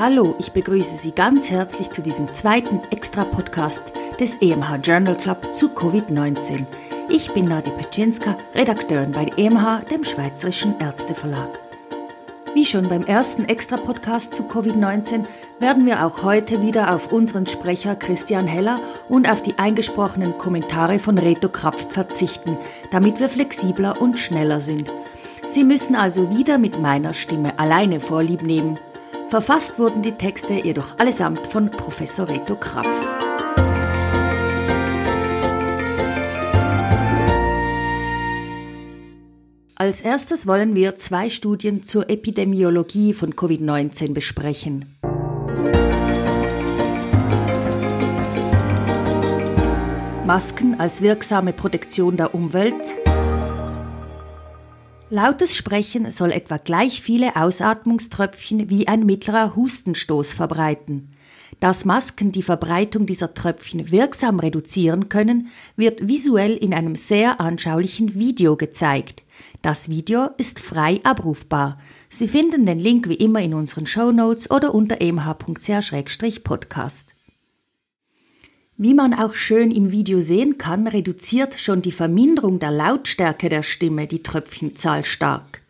Hallo, ich begrüße Sie ganz herzlich zu diesem zweiten Extra-Podcast des EMH Journal Club zu Covid-19. Ich bin Nadi Petschinska, Redakteurin bei EMH, dem Schweizerischen Ärzteverlag. Wie schon beim ersten Extra-Podcast zu Covid-19 werden wir auch heute wieder auf unseren Sprecher Christian Heller und auf die eingesprochenen Kommentare von Reto Krapf verzichten, damit wir flexibler und schneller sind. Sie müssen also wieder mit meiner Stimme alleine Vorlieb nehmen. Verfasst wurden die Texte jedoch allesamt von Professor Reto Krapf. Als erstes wollen wir zwei Studien zur Epidemiologie von Covid-19 besprechen. Masken als wirksame Protektion der Umwelt Lautes Sprechen soll etwa gleich viele Ausatmungströpfchen wie ein mittlerer Hustenstoß verbreiten. Dass Masken die Verbreitung dieser Tröpfchen wirksam reduzieren können, wird visuell in einem sehr anschaulichen Video gezeigt. Das Video ist frei abrufbar. Sie finden den Link wie immer in unseren Show Notes oder unter mh.ch-podcast. Wie man auch schön im Video sehen kann, reduziert schon die Verminderung der Lautstärke der Stimme die Tröpfchenzahl stark.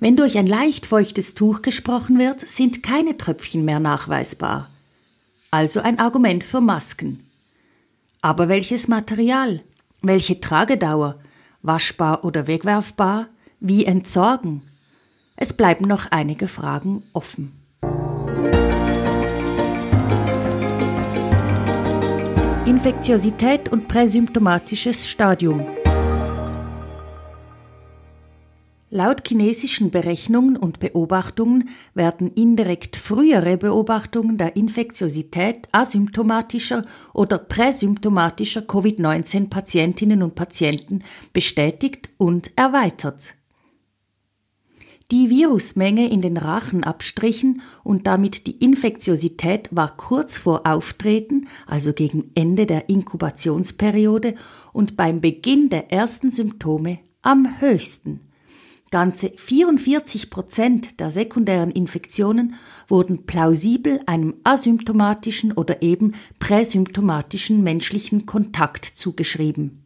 Wenn durch ein leicht feuchtes Tuch gesprochen wird, sind keine Tröpfchen mehr nachweisbar. Also ein Argument für Masken. Aber welches Material? Welche Tragedauer? Waschbar oder wegwerfbar? Wie entsorgen? Es bleiben noch einige Fragen offen. Infektiosität und präsymptomatisches Stadium. Laut chinesischen Berechnungen und Beobachtungen werden indirekt frühere Beobachtungen der Infektiosität asymptomatischer oder präsymptomatischer Covid-19-Patientinnen und Patienten bestätigt und erweitert. Die Virusmenge in den Rachenabstrichen und damit die Infektiosität war kurz vor Auftreten, also gegen Ende der Inkubationsperiode und beim Beginn der ersten Symptome am höchsten. Ganze 44 Prozent der sekundären Infektionen wurden plausibel einem asymptomatischen oder eben präsymptomatischen menschlichen Kontakt zugeschrieben.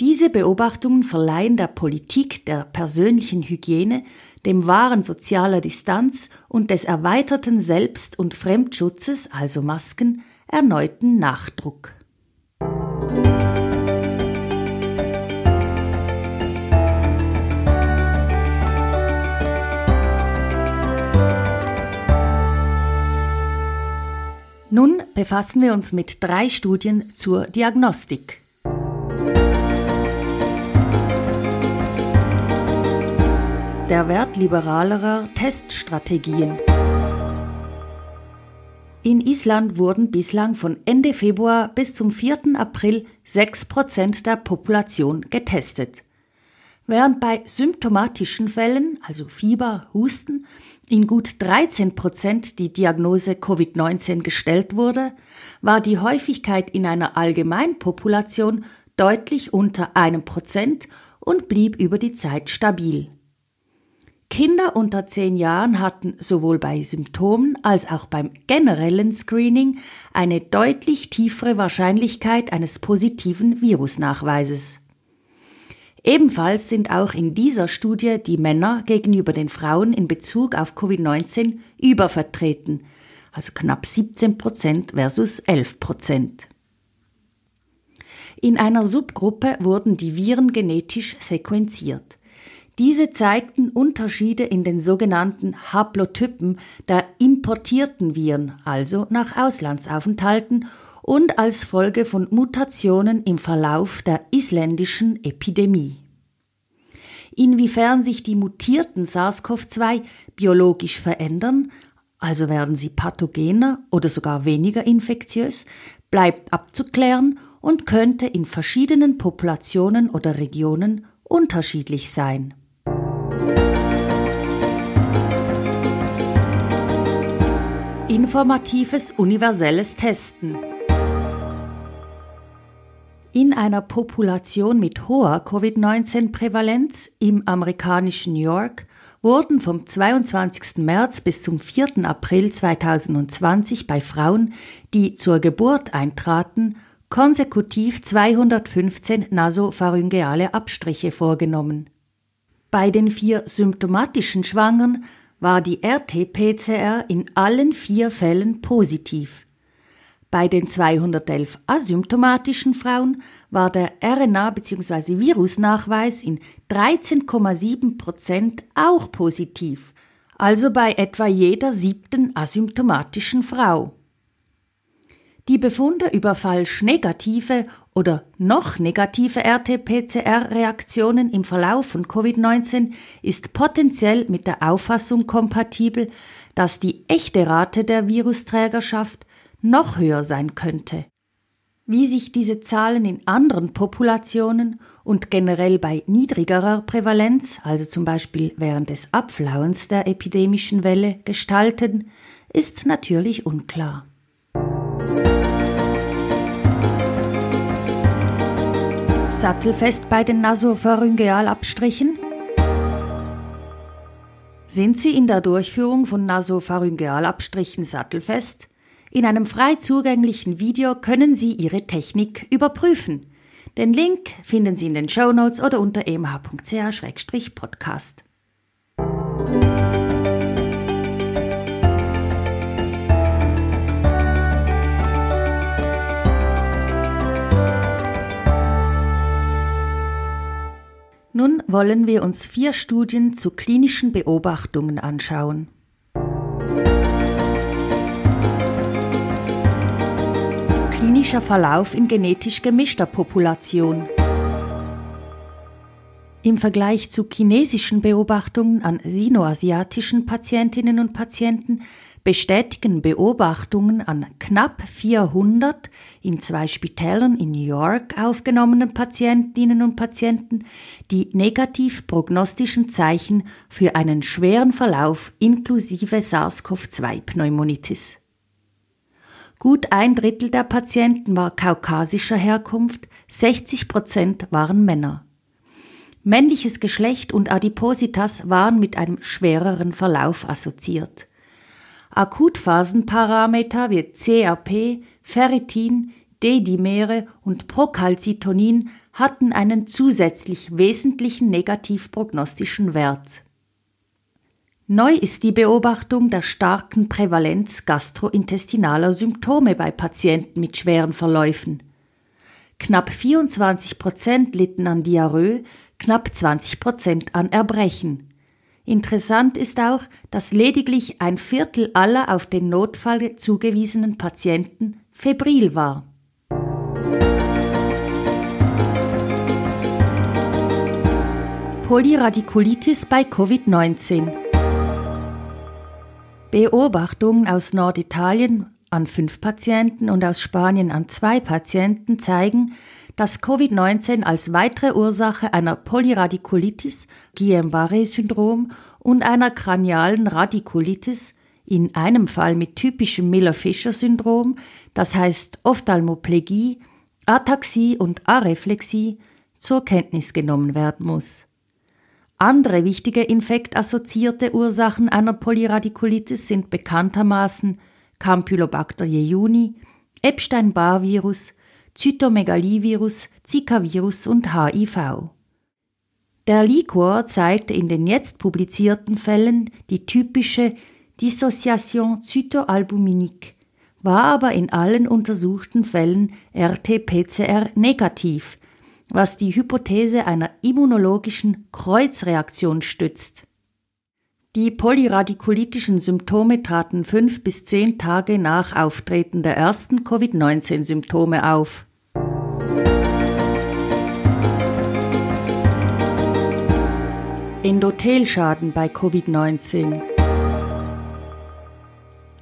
Diese Beobachtungen verleihen der Politik der persönlichen Hygiene, dem wahren sozialer Distanz und des erweiterten Selbst- und Fremdschutzes, also Masken, erneuten Nachdruck. Nun befassen wir uns mit drei Studien zur Diagnostik. der Wert liberalerer Teststrategien. In Island wurden bislang von Ende Februar bis zum 4. April 6 Prozent der Population getestet. Während bei symptomatischen Fällen, also Fieber, Husten, in gut 13 Prozent die Diagnose Covid-19 gestellt wurde, war die Häufigkeit in einer Allgemeinpopulation deutlich unter einem Prozent und blieb über die Zeit stabil. Kinder unter zehn Jahren hatten sowohl bei Symptomen als auch beim generellen Screening eine deutlich tiefere Wahrscheinlichkeit eines positiven Virusnachweises. Ebenfalls sind auch in dieser Studie die Männer gegenüber den Frauen in Bezug auf Covid-19 übervertreten, also knapp 17 Prozent versus 11 Prozent. In einer Subgruppe wurden die Viren genetisch sequenziert. Diese zeigten Unterschiede in den sogenannten Haplotypen der importierten Viren, also nach Auslandsaufenthalten und als Folge von Mutationen im Verlauf der isländischen Epidemie. Inwiefern sich die mutierten SARS-CoV-2 biologisch verändern, also werden sie pathogener oder sogar weniger infektiös, bleibt abzuklären und könnte in verschiedenen Populationen oder Regionen unterschiedlich sein. Informatives universelles Testen. In einer Population mit hoher Covid-19-Prävalenz im amerikanischen New York wurden vom 22. März bis zum 4. April 2020 bei Frauen, die zur Geburt eintraten, konsekutiv 215 nasopharyngeale Abstriche vorgenommen. Bei den vier symptomatischen Schwangern war die RT-PCR in allen vier Fällen positiv. Bei den 211 asymptomatischen Frauen war der RNA- bzw. Virusnachweis in 13,7 Prozent auch positiv, also bei etwa jeder siebten asymptomatischen Frau. Die Befunde über falsch negative oder noch negative RT-PCR-Reaktionen im Verlauf von Covid-19 ist potenziell mit der Auffassung kompatibel, dass die echte Rate der Virusträgerschaft noch höher sein könnte. Wie sich diese Zahlen in anderen Populationen und generell bei niedrigerer Prävalenz, also zum Beispiel während des Abflauens der epidemischen Welle, gestalten, ist natürlich unklar. Sattelfest bei den Nasopharyngealabstrichen? Sind Sie in der Durchführung von Nasopharyngealabstrichen sattelfest? In einem frei zugänglichen Video können Sie Ihre Technik überprüfen. Den Link finden Sie in den Show Notes oder unter emh.ch-podcast. Nun wollen wir uns vier Studien zu klinischen Beobachtungen anschauen. Klinischer Verlauf in genetisch gemischter Population. Im Vergleich zu chinesischen Beobachtungen an sinoasiatischen Patientinnen und Patienten bestätigen Beobachtungen an knapp 400 in zwei Spitälern in New York aufgenommenen Patientinnen und Patienten die negativ prognostischen Zeichen für einen schweren Verlauf inklusive SARS-CoV-2-Pneumonitis. Gut ein Drittel der Patienten war kaukasischer Herkunft, 60 Prozent waren Männer. Männliches Geschlecht und Adipositas waren mit einem schwereren Verlauf assoziiert. Akutphasenparameter wie CRP, Ferritin, D-Dimere und Procalcitonin hatten einen zusätzlich wesentlichen negativ prognostischen Wert. Neu ist die Beobachtung der starken Prävalenz gastrointestinaler Symptome bei Patienten mit schweren Verläufen. Knapp 24 Prozent litten an Diarrhoe, knapp 20 Prozent an Erbrechen. Interessant ist auch, dass lediglich ein Viertel aller auf den Notfall zugewiesenen Patienten febril war. Polyradikulitis bei Covid-19 Beobachtungen aus Norditalien an fünf Patienten und aus Spanien an zwei Patienten zeigen, dass Covid-19 als weitere Ursache einer Polyradikulitis, Guillain-Barré-Syndrom und einer kranialen Radikulitis, in einem Fall mit typischem Miller-Fischer-Syndrom, das heißt Ophthalmoplegie, Ataxie und Areflexie, zur Kenntnis genommen werden muss. Andere wichtige infektassoziierte Ursachen einer Polyradikulitis sind bekanntermaßen Campylobacter jejuni, Epstein-Barr-Virus, Zytomegalivirus, Zika-Virus und HIV. Der Liquor zeigte in den jetzt publizierten Fällen die typische Dissociation zytoalbuminique, war aber in allen untersuchten Fällen RT-PCR negativ, was die Hypothese einer immunologischen Kreuzreaktion stützt. Die polyradikulytischen Symptome traten fünf bis zehn Tage nach Auftreten der ersten Covid-19-Symptome auf. Endothelschaden bei Covid-19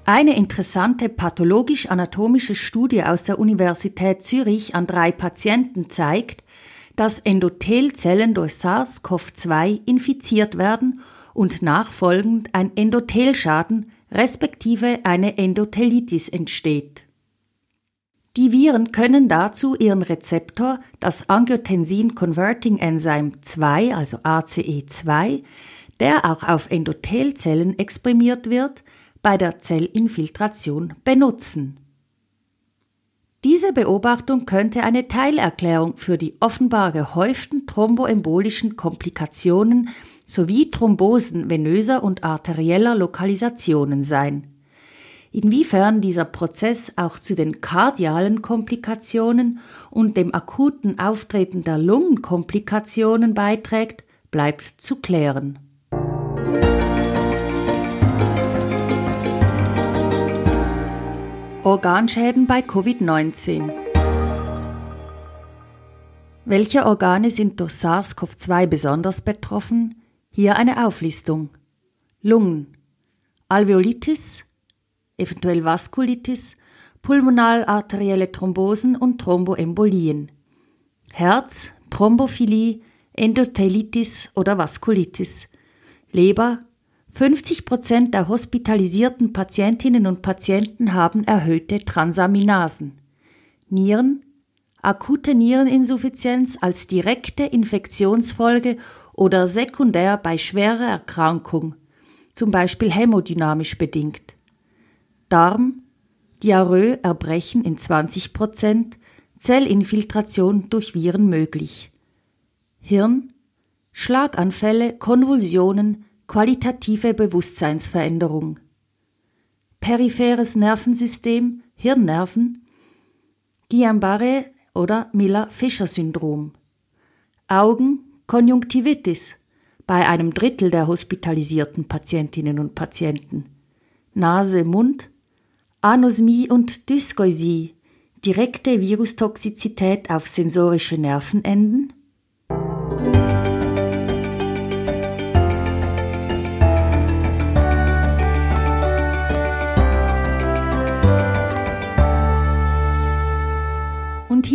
eine interessante pathologisch-anatomische Studie aus der Universität Zürich an drei Patienten zeigt, dass Endothelzellen durch SARS-CoV-2 infiziert werden und nachfolgend ein Endothelschaden respektive eine Endothelitis entsteht. Die Viren können dazu ihren Rezeptor, das Angiotensin Converting Enzyme 2, also ACE2, der auch auf Endothelzellen exprimiert wird, bei der Zellinfiltration benutzen. Diese Beobachtung könnte eine Teilerklärung für die offenbar gehäuften thromboembolischen Komplikationen sowie Thrombosen venöser und arterieller Lokalisationen sein. Inwiefern dieser Prozess auch zu den kardialen Komplikationen und dem akuten Auftreten der Lungenkomplikationen beiträgt, bleibt zu klären. Organschäden bei Covid-19 Welche Organe sind durch SARS-CoV-2 besonders betroffen? Hier eine Auflistung. Lungen, Alveolitis, eventuell Vaskulitis, pulmonal-arterielle Thrombosen und Thromboembolien. Herz, Thrombophilie, Endothelitis oder Vaskulitis. Leber, 50 Prozent der hospitalisierten Patientinnen und Patienten haben erhöhte Transaminasen. Nieren, akute Niereninsuffizienz als direkte Infektionsfolge oder sekundär bei schwerer Erkrankung, zum Beispiel hämodynamisch bedingt. Darm, Diarrhoe, Erbrechen in 20 Prozent, Zellinfiltration durch Viren möglich. Hirn, Schlaganfälle, Konvulsionen, qualitative Bewusstseinsveränderung. Peripheres Nervensystem, Hirnnerven, Guillain-Barré oder Miller-Fischer-Syndrom. Augen, Konjunktivitis bei einem Drittel der hospitalisierten Patientinnen und Patienten. Nase, Mund, Anosmie und Dysgeusie, direkte Virustoxizität auf sensorische Nervenenden.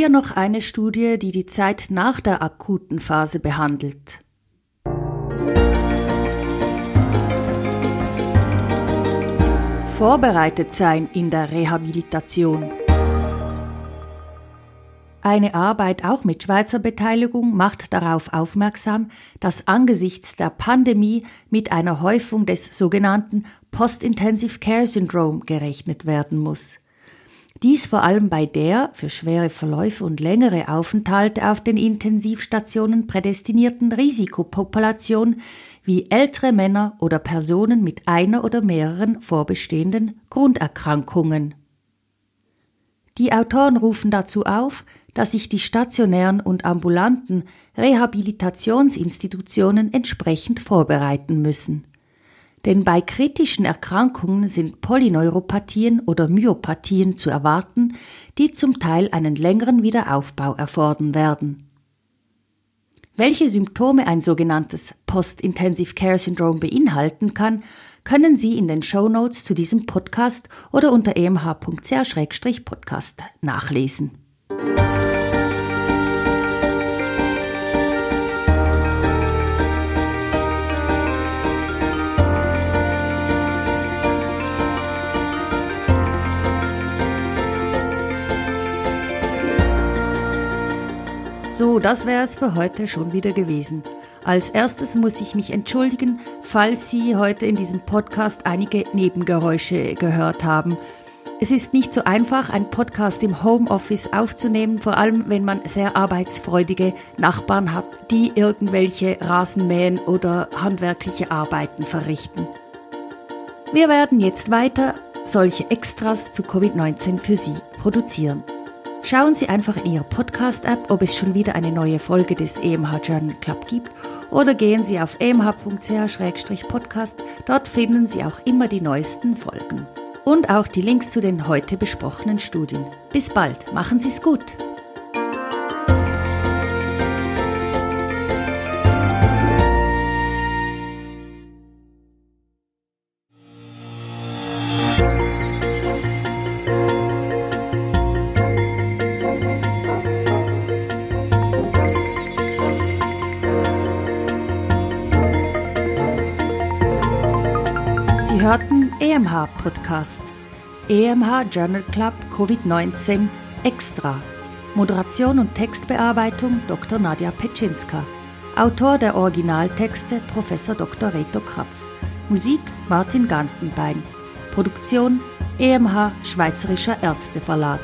Hier noch eine Studie, die die Zeit nach der akuten Phase behandelt. Vorbereitet sein in der Rehabilitation. Eine Arbeit auch mit Schweizer Beteiligung macht darauf aufmerksam, dass angesichts der Pandemie mit einer Häufung des sogenannten Post-Intensive Care Syndrome gerechnet werden muss. Dies vor allem bei der für schwere Verläufe und längere Aufenthalte auf den Intensivstationen prädestinierten Risikopopulation wie ältere Männer oder Personen mit einer oder mehreren vorbestehenden Grunderkrankungen. Die Autoren rufen dazu auf, dass sich die stationären und ambulanten Rehabilitationsinstitutionen entsprechend vorbereiten müssen. Denn bei kritischen Erkrankungen sind Polyneuropathien oder Myopathien zu erwarten, die zum Teil einen längeren Wiederaufbau erfordern werden. Welche Symptome ein sogenanntes Post-Intensive Care Syndrome beinhalten kann, können Sie in den Show Notes zu diesem Podcast oder unter emh.ch-podcast nachlesen. Das wäre es für heute schon wieder gewesen. Als erstes muss ich mich entschuldigen, falls Sie heute in diesem Podcast einige Nebengeräusche gehört haben. Es ist nicht so einfach, einen Podcast im Homeoffice aufzunehmen, vor allem wenn man sehr arbeitsfreudige Nachbarn hat, die irgendwelche Rasenmähen oder handwerkliche Arbeiten verrichten. Wir werden jetzt weiter solche Extras zu Covid-19 für Sie produzieren. Schauen Sie einfach in Ihrer Podcast-App, ob es schon wieder eine neue Folge des EMH Journal Club gibt oder gehen Sie auf emh.ch-podcast. Dort finden Sie auch immer die neuesten Folgen. Und auch die Links zu den heute besprochenen Studien. Bis bald, machen Sie es gut! Hörten EMH Podcast. EMH Journal Club Covid-19 Extra. Moderation und Textbearbeitung Dr. Nadja Petschinska. Autor der Originaltexte Prof. Dr. Reto Krapf. Musik Martin Gantenbein. Produktion EMH Schweizerischer Ärzteverlag.